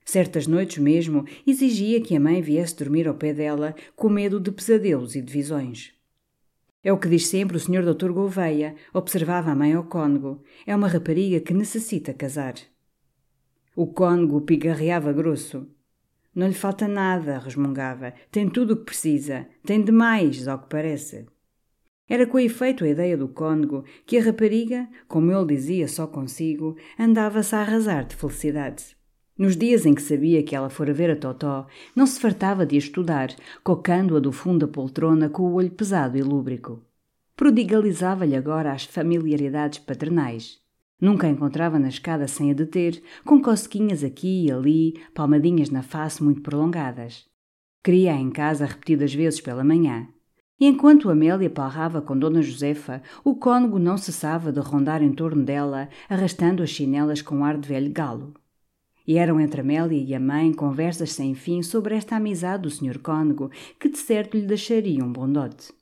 A: Certas noites mesmo exigia que a mãe viesse dormir ao pé dela, com medo de pesadelos e de visões. É o que diz sempre o Sr. Dr. Gouveia, observava a mãe ao cônego. É uma rapariga que necessita casar. O cônego pigarreava grosso. Não lhe falta nada, resmungava. Tem tudo o que precisa. Tem demais, ao que parece. Era com efeito a ideia do cônego que a rapariga, como ele dizia só consigo, andava-se a arrasar de felicidade. Nos dias em que sabia que ela fora ver a Totó, não se fartava de estudar, cocando-a do fundo da poltrona com o olho pesado e lúbrico. Prodigalizava-lhe agora as familiaridades paternais. Nunca a encontrava na escada sem a deter, com cosquinhas aqui e ali, palmadinhas na face muito prolongadas. Queria-a em casa repetidas vezes pela manhã. E enquanto Amélia palrava com Dona Josefa, o cônego não cessava de rondar em torno dela, arrastando as chinelas com ar de velho galo. E eram entre Amélia e a mãe conversas sem fim sobre esta amizade do Sr. Cônego, que de certo lhe deixaria um bom dote.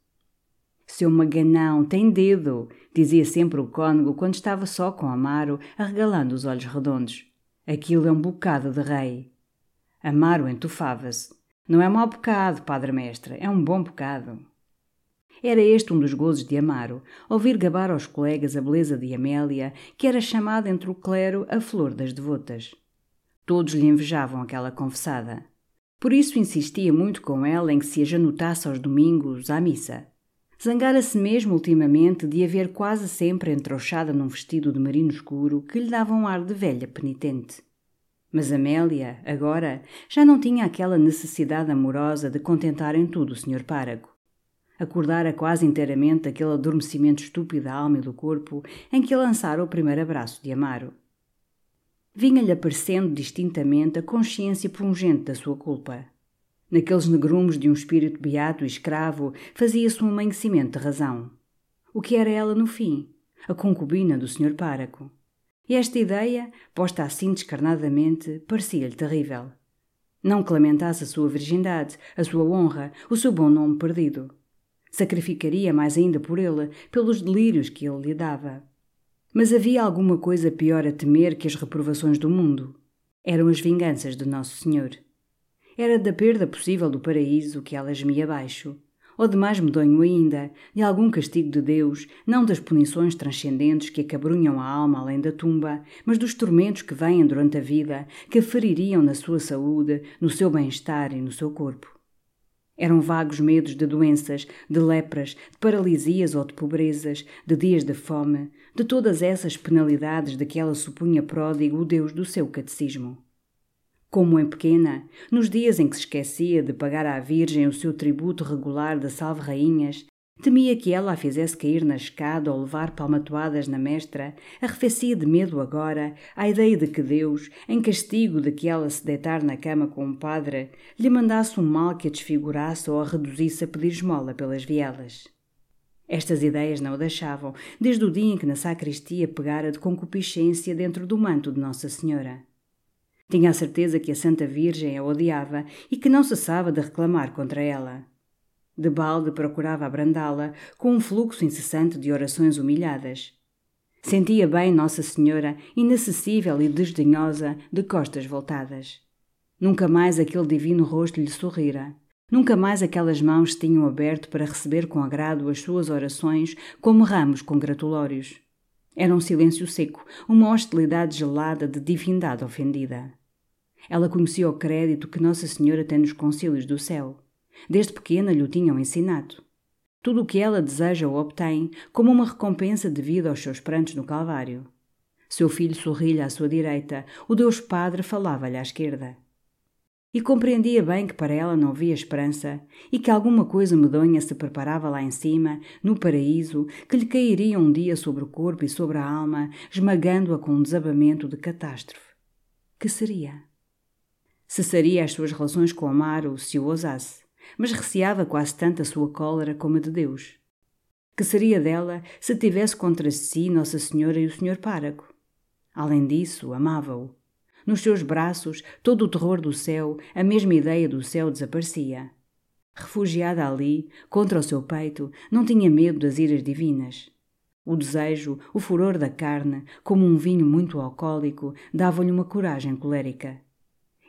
A: Seu maganão tem dedo, dizia sempre o cônego quando estava só com Amaro, arregalando os olhos redondos. Aquilo é um bocado de rei. Amaro entufava-se. Não é mau bocado, padre mestre, é um bom bocado. Era este um dos gozos de Amaro, ouvir gabar aos colegas a beleza de Amélia, que era chamada entre o clero a flor das devotas. Todos lhe invejavam aquela confessada. Por isso insistia muito com ela em que se a janotasse aos domingos à missa. Zangara-se mesmo ultimamente de a ver quase sempre entrouxada num vestido de marino escuro que lhe dava um ar de velha penitente. Mas Amélia, agora, já não tinha aquela necessidade amorosa de contentar em tudo o Sr. Párago. Acordara quase inteiramente aquele adormecimento estúpido da alma e do corpo em que lançara o primeiro abraço de Amaro vinha-lhe aparecendo distintamente a consciência pungente da sua culpa. Naqueles negrumes de um espírito beato e escravo fazia-se um amanhecimento de razão. O que era ela no fim? A concubina do Sr. Páraco. E esta ideia, posta assim descarnadamente, parecia-lhe terrível. Não que lamentasse a sua virgindade, a sua honra, o seu bom nome perdido. Sacrificaria mais ainda por ele, pelos delírios que ele lhe dava. Mas havia alguma coisa pior a temer que as reprovações do mundo. Eram as vinganças de Nosso Senhor. Era da perda possível do paraíso que ela gemia abaixo, ou de mais medonho ainda, de algum castigo de Deus, não das punições transcendentes que acabrunham a alma além da tumba, mas dos tormentos que vêm durante a vida, que feririam na sua saúde, no seu bem-estar e no seu corpo. Eram vagos medos de doenças, de lepras, de paralisias ou de pobrezas, de dias de fome, de todas essas penalidades de que ela supunha pródigo o Deus do seu catecismo. Como em pequena, nos dias em que se esquecia de pagar à Virgem o seu tributo regular de salve-rainhas, Temia que ela a fizesse cair na escada ou levar palmatoadas na mestra, arrefecia de medo agora à ideia de que Deus, em castigo de que ela se deitar na cama com um padre, lhe mandasse um mal que a desfigurasse ou a reduzisse a pedir esmola pelas vielas. Estas ideias não o deixavam, desde o dia em que na sacristia pegara de concupiscência dentro do manto de Nossa Senhora. Tinha a certeza que a Santa Virgem a odiava e que não cessava de reclamar contra ela. De balde procurava abrandá-la com um fluxo incessante de orações humilhadas. Sentia bem Nossa Senhora, inacessível e desdenhosa, de costas voltadas. Nunca mais aquele divino rosto lhe sorrira. Nunca mais aquelas mãos se tinham aberto para receber com agrado as suas orações como ramos congratulórios. Era um silêncio seco, uma hostilidade gelada de divindade ofendida. Ela conhecia o crédito que Nossa Senhora tem nos concílios do céu. Desde pequena lhe o tinham ensinado. Tudo o que ela deseja o obtém, como uma recompensa devido aos seus prantos no Calvário. Seu filho sorria à sua direita, o Deus Padre falava-lhe à esquerda. E compreendia bem que para ela não havia esperança e que alguma coisa medonha se preparava lá em cima, no paraíso, que lhe cairia um dia sobre o corpo e sobre a alma, esmagando-a com um desabamento de catástrofe. Que seria? Cessaria as suas relações com Amaro se o ousasse mas receava quase tanto a sua cólera como a de Deus. Que seria dela se tivesse contra si Nossa Senhora e o Senhor Páraco? Além disso, amava-o. Nos seus braços, todo o terror do céu, a mesma ideia do céu desaparecia. Refugiada ali, contra o seu peito, não tinha medo das iras divinas. O desejo, o furor da carne, como um vinho muito alcoólico, davam-lhe uma coragem colérica.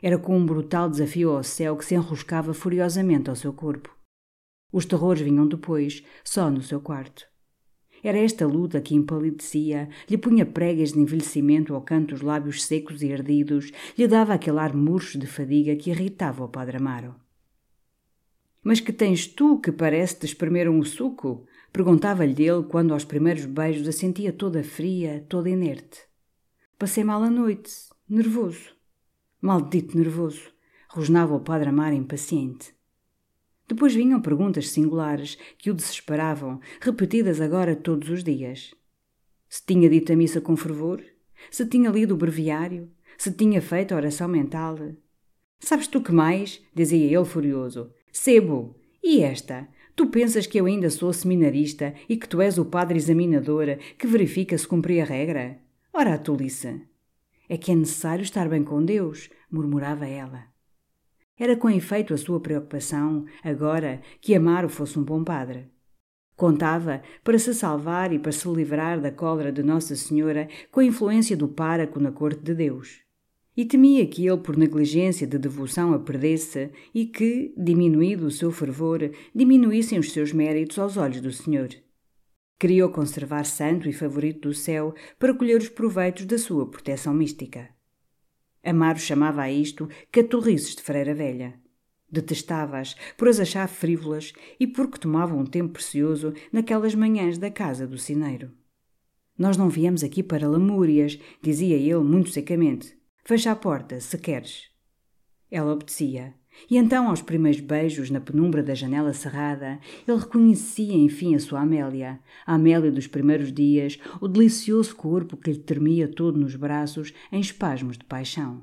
A: Era com um brutal desafio ao céu que se enroscava furiosamente ao seu corpo. Os terrores vinham depois, só no seu quarto. Era esta luta que empalidecia, lhe punha pregas de envelhecimento ao canto dos lábios secos e ardidos, lhe dava aquele ar murcho de fadiga que irritava o padre Amaro. Mas que tens tu que parece te espremer um suco? Perguntava-lhe ele quando aos primeiros beijos a sentia toda fria, toda inerte. Passei mal a noite, nervoso. Maldito nervoso! rosnava o padre Amar impaciente. Depois vinham perguntas singulares que o desesperavam, repetidas agora todos os dias. Se tinha dito a missa com fervor? Se tinha lido o breviário? Se tinha feito a oração mental? Sabes tu que mais? dizia ele furioso. Sebo! E esta? Tu pensas que eu ainda sou seminarista e que tu és o padre examinador que verifica se cumpri a regra? Ora, a tolice! É que é necessário estar bem com Deus, murmurava ela. Era com efeito a sua preocupação, agora, que Amaro fosse um bom padre. Contava, para se salvar e para se livrar da cólera de Nossa Senhora, com a influência do páraco na corte de Deus. E temia que ele, por negligência de devoção, a perdesse e que, diminuído o seu fervor, diminuíssem os seus méritos aos olhos do Senhor. Queria-o conservar santo e favorito do céu para colher os proveitos da sua proteção mística. Amaro chamava a isto catorrices de freira velha. Detestava-as por as achar frívolas e porque tomavam um tempo precioso naquelas manhãs da casa do sineiro. Nós não viemos aqui para lamúrias, dizia ele muito secamente. Fecha a porta, se queres. Ela obedecia. E então, aos primeiros beijos na penumbra da janela cerrada, ele reconhecia enfim a sua Amélia, a Amélia dos primeiros dias, o delicioso corpo que lhe tremia todo nos braços em espasmos de paixão.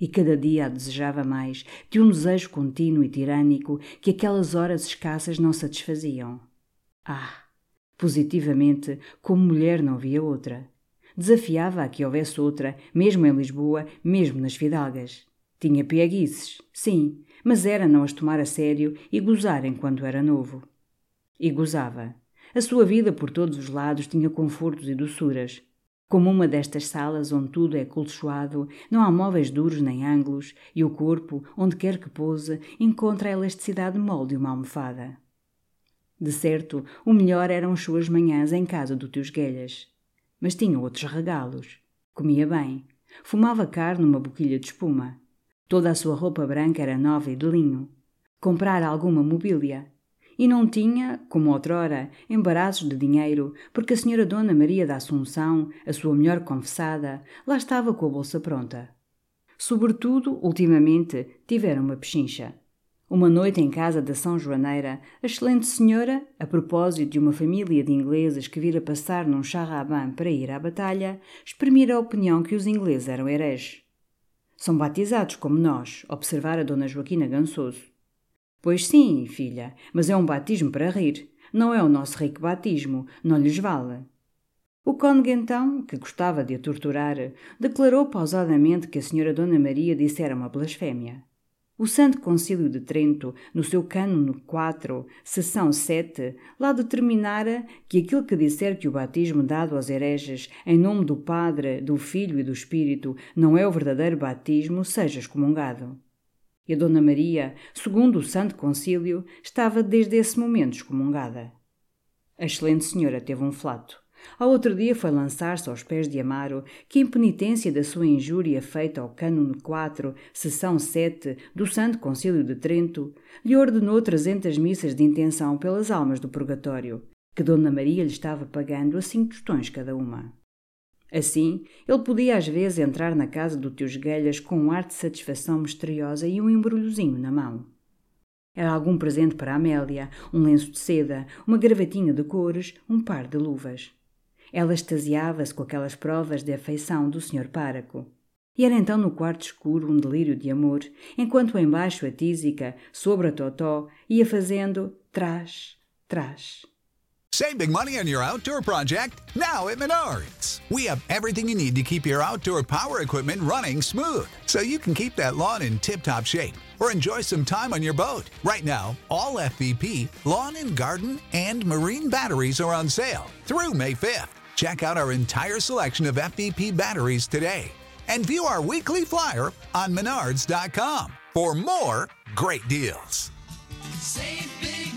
A: E cada dia a desejava mais, de um desejo contínuo e tirânico que aquelas horas escassas não satisfaziam. Ah! Positivamente, como mulher não havia outra. Desafiava a que houvesse outra, mesmo em Lisboa, mesmo nas fidalgas. Tinha pieguices, sim, mas era não as tomar a sério e gozar enquanto era novo. E gozava. A sua vida por todos os lados tinha confortos e doçuras. Como uma destas salas onde tudo é colchoado, não há móveis duros nem ângulos, e o corpo, onde quer que pouse, encontra a elasticidade mole de uma almofada. De certo, o melhor eram as suas manhãs em casa do tio Guelhas. Mas tinha outros regalos. Comia bem. Fumava carne numa boquilha de espuma. Toda a sua roupa branca era nova e de linho. Comprar alguma mobília. E não tinha, como outrora, embaraços de dinheiro, porque a senhora Dona Maria da Assunção, a sua melhor confessada, lá estava com a bolsa pronta. Sobretudo, ultimamente, tivera uma pechincha. Uma noite em casa da São Joaneira, a excelente senhora, a propósito de uma família de ingleses que vira passar num charraban para ir à batalha, exprimira a opinião que os ingleses eram hereges. São batizados como nós, observara Dona Joaquina Gansoso. Pois sim, filha, mas é um batismo para rir. Não é o nosso rico batismo, não lhes vale. O cônego, então, que gostava de a torturar, declarou pausadamente que a senhora Dona Maria dissera uma blasfémia. O Santo Concílio de Trento, no seu Cânone 4, seção 7, lá determinara que aquilo que disser que o batismo dado aos hereges em nome do Padre, do Filho e do Espírito não é o verdadeiro batismo, seja excomungado. E a Dona Maria, segundo o Santo Concílio, estava desde esse momento excomungada. A excelente senhora teve um flato. Ao outro dia foi lançar-se aos pés de Amaro, que, em penitência da sua injúria feita ao Cânone 4, sessão 7 do Santo Concílio de Trento, lhe ordenou trezentas missas de intenção pelas almas do purgatório, que Dona Maria lhe estava pagando a cinco tostões cada uma. Assim, ele podia às vezes entrar na casa do tio Esguelhas com um ar de satisfação misteriosa e um embrulhozinho na mão. Era algum presente para Amélia, um lenço de seda, uma gravatinha de cores, um par de luvas. Ela extasiava-se com aquelas provas de afeição do Sr. Páraco. E era então no quarto escuro um delírio de amor, enquanto embaixo a tísica, sobre a totó, ia fazendo trás, trás.
B: Save big money on your outdoor project now at Menards. We have everything you need to keep your outdoor power equipment running smooth so you can keep that lawn in tip top shape or enjoy some time on your boat. Right now, all FVP, lawn and garden, and marine batteries are on sale through May 5th. Check out our entire selection of FVP batteries today and view our weekly flyer on menards.com for more great deals.
C: Save big